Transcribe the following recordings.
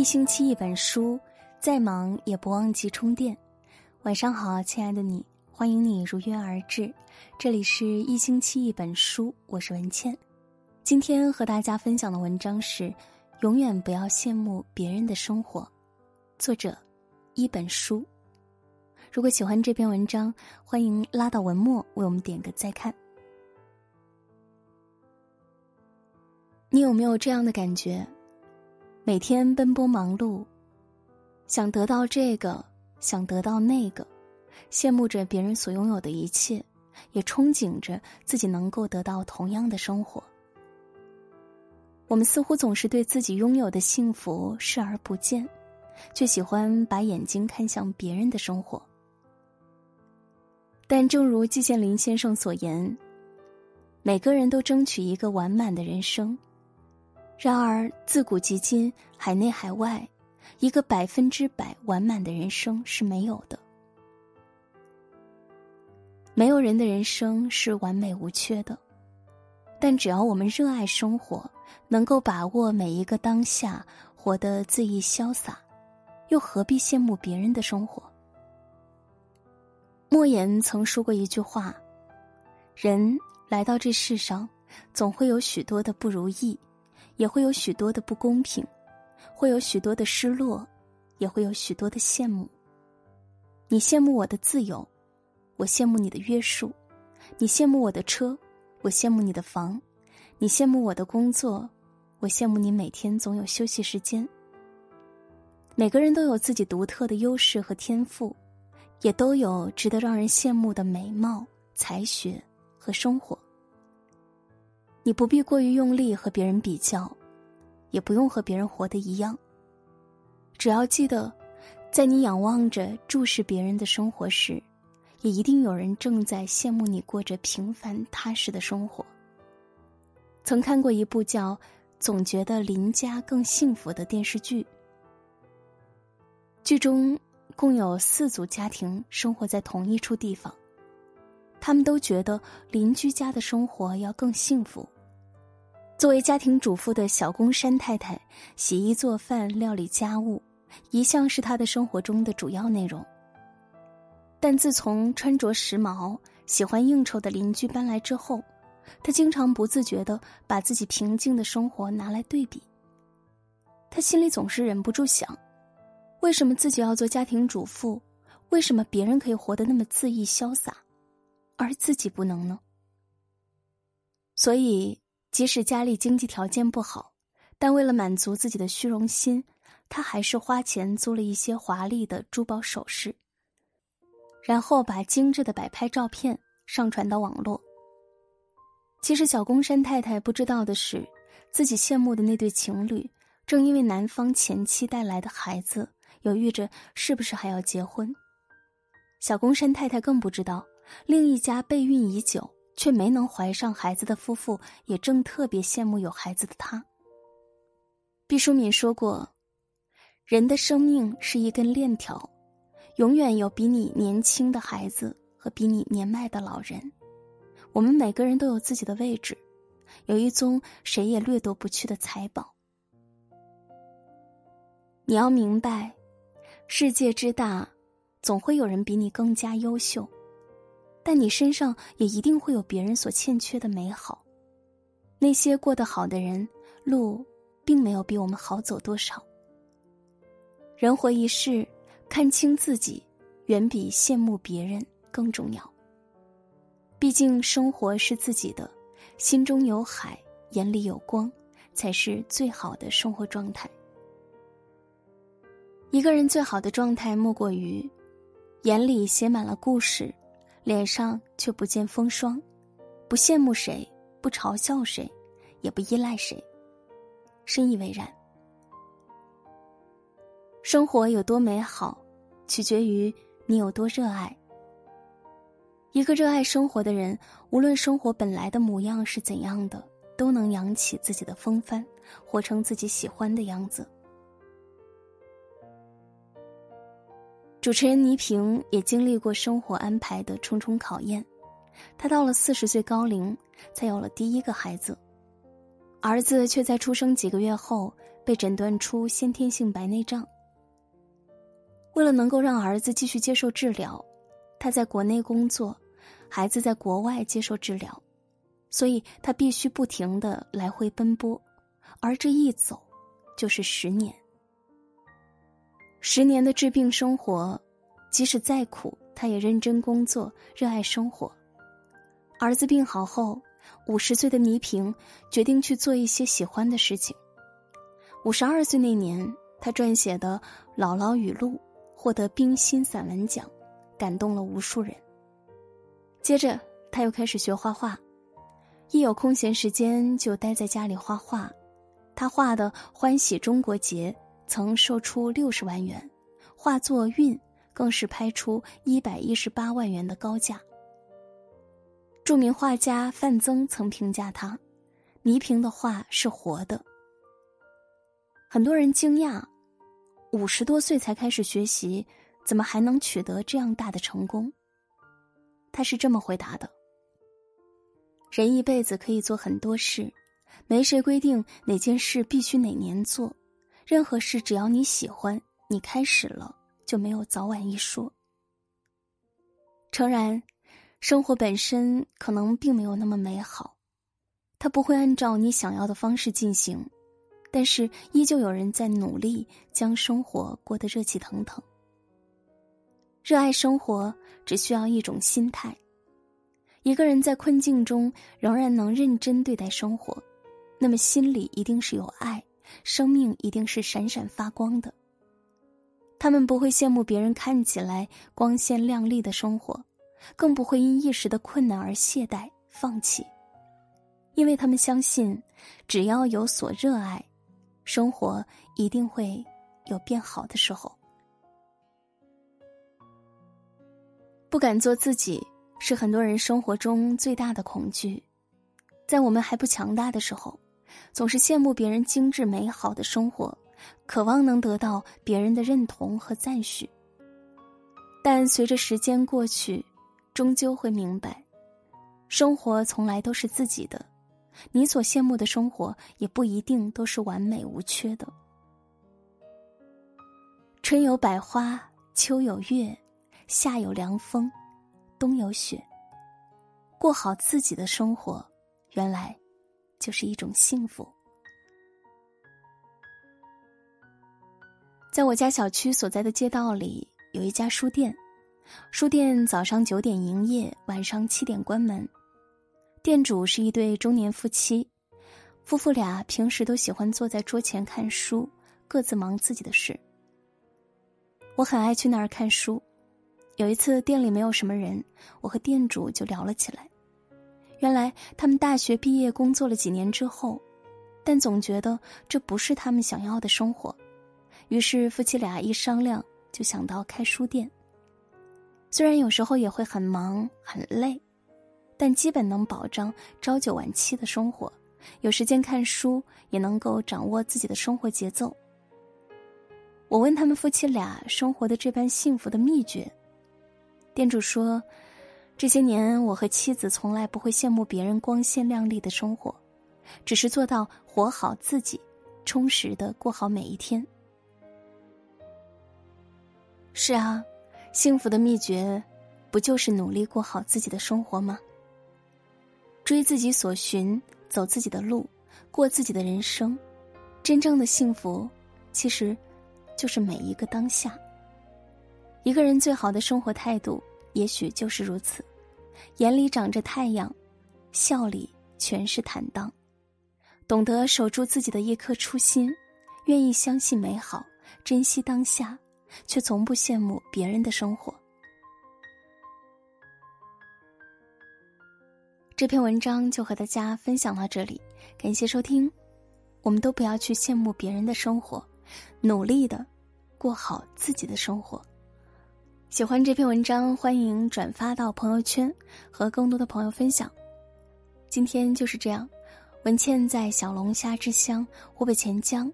一星期一本书，再忙也不忘记充电。晚上好，亲爱的你，欢迎你如约而至。这里是一星期一本书，我是文倩。今天和大家分享的文章是：永远不要羡慕别人的生活。作者：一本书。如果喜欢这篇文章，欢迎拉到文末为我们点个再看。你有没有这样的感觉？每天奔波忙碌，想得到这个，想得到那个，羡慕着别人所拥有的一切，也憧憬着自己能够得到同样的生活。我们似乎总是对自己拥有的幸福视而不见，却喜欢把眼睛看向别人的生活。但正如季羡林先生所言，每个人都争取一个完满的人生。然而，自古及今，海内海外，一个百分之百完满的人生是没有的。没有人的人生是完美无缺的，但只要我们热爱生活，能够把握每一个当下，活得恣意潇洒，又何必羡慕别人的生活？莫言曾说过一句话：“人来到这世上，总会有许多的不如意。”也会有许多的不公平，会有许多的失落，也会有许多的羡慕。你羡慕我的自由，我羡慕你的约束；你羡慕我的车，我羡慕你的房；你羡慕我的工作，我羡慕你每天总有休息时间。每个人都有自己独特的优势和天赋，也都有值得让人羡慕的美貌、才学和生活。你不必过于用力和别人比较，也不用和别人活得一样。只要记得，在你仰望着注视别人的生活时，也一定有人正在羡慕你过着平凡踏实的生活。曾看过一部叫《总觉得邻家更幸福》的电视剧，剧中共有四组家庭生活在同一处地方。他们都觉得邻居家的生活要更幸福。作为家庭主妇的小宫山太太，洗衣做饭、料理家务，一向是她的生活中的主要内容。但自从穿着时髦、喜欢应酬的邻居搬来之后，她经常不自觉的把自己平静的生活拿来对比。她心里总是忍不住想：为什么自己要做家庭主妇？为什么别人可以活得那么恣意潇洒？而自己不能呢。所以，即使家里经济条件不好，但为了满足自己的虚荣心，他还是花钱租了一些华丽的珠宝首饰，然后把精致的摆拍照片上传到网络。其实，小宫山太太不知道的是，自己羡慕的那对情侣，正因为男方前妻带来的孩子，犹豫着是不是还要结婚。小宫山太太更不知道。另一家备孕已久却没能怀上孩子的夫妇，也正特别羡慕有孩子的他。毕淑敏说过：“人的生命是一根链条，永远有比你年轻的孩子和比你年迈的老人。我们每个人都有自己的位置，有一宗谁也掠夺不去的财宝。你要明白，世界之大，总会有人比你更加优秀。”但你身上也一定会有别人所欠缺的美好，那些过得好的人，路并没有比我们好走多少。人活一世，看清自己，远比羡慕别人更重要。毕竟生活是自己的，心中有海，眼里有光，才是最好的生活状态。一个人最好的状态，莫过于眼里写满了故事。脸上却不见风霜，不羡慕谁，不嘲笑谁，也不依赖谁，深以为然。生活有多美好，取决于你有多热爱。一个热爱生活的人，无论生活本来的模样是怎样的，都能扬起自己的风帆，活成自己喜欢的样子。主持人倪萍也经历过生活安排的重重考验，她到了四十岁高龄才有了第一个孩子，儿子却在出生几个月后被诊断出先天性白内障。为了能够让儿子继续接受治疗，他在国内工作，孩子在国外接受治疗，所以他必须不停的来回奔波，而这一走，就是十年。十年的治病生活，即使再苦，他也认真工作，热爱生活。儿子病好后，五十岁的倪萍决定去做一些喜欢的事情。五十二岁那年，他撰写的《姥姥语录》获得冰心散文奖，感动了无数人。接着，他又开始学画画，一有空闲时间就待在家里画画。他画的《欢喜中国结》曾售出六十万元，画作《韵》更是拍出一百一十八万元的高价。著名画家范曾曾评价他：“倪萍的画是活的。”很多人惊讶。五十多岁才开始学习，怎么还能取得这样大的成功？他是这么回答的：“人一辈子可以做很多事，没谁规定哪件事必须哪年做。任何事只要你喜欢，你开始了就没有早晚一说。诚然，生活本身可能并没有那么美好，它不会按照你想要的方式进行。”但是，依旧有人在努力将生活过得热气腾腾。热爱生活只需要一种心态。一个人在困境中仍然能认真对待生活，那么心里一定是有爱，生命一定是闪闪发光的。他们不会羡慕别人看起来光鲜亮丽的生活，更不会因一时的困难而懈怠放弃，因为他们相信，只要有所热爱。生活一定会有变好的时候。不敢做自己，是很多人生活中最大的恐惧。在我们还不强大的时候，总是羡慕别人精致美好的生活，渴望能得到别人的认同和赞许。但随着时间过去，终究会明白，生活从来都是自己的。你所羡慕的生活，也不一定都是完美无缺的。春有百花，秋有月，夏有凉风，冬有雪。过好自己的生活，原来就是一种幸福。在我家小区所在的街道里，有一家书店，书店早上九点营业，晚上七点关门。店主是一对中年夫妻，夫妇俩平时都喜欢坐在桌前看书，各自忙自己的事。我很爱去那儿看书。有一次店里没有什么人，我和店主就聊了起来。原来他们大学毕业工作了几年之后，但总觉得这不是他们想要的生活，于是夫妻俩一商量，就想到开书店。虽然有时候也会很忙很累。但基本能保障朝九晚七的生活，有时间看书，也能够掌握自己的生活节奏。我问他们夫妻俩生活的这般幸福的秘诀，店主说：“这些年我和妻子从来不会羡慕别人光鲜亮丽的生活，只是做到活好自己，充实的过好每一天。”是啊，幸福的秘诀，不就是努力过好自己的生活吗？追自己所寻，走自己的路，过自己的人生。真正的幸福，其实就是每一个当下。一个人最好的生活态度，也许就是如此：眼里长着太阳，笑里全是坦荡。懂得守住自己的一颗初心，愿意相信美好，珍惜当下，却从不羡慕别人的生活。这篇文章就和大家分享到这里，感谢收听。我们都不要去羡慕别人的生活，努力的过好自己的生活。喜欢这篇文章，欢迎转发到朋友圈，和更多的朋友分享。今天就是这样，文倩在小龙虾之乡湖北潜江，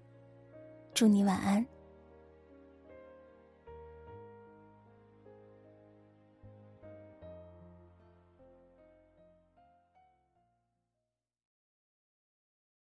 祝你晚安。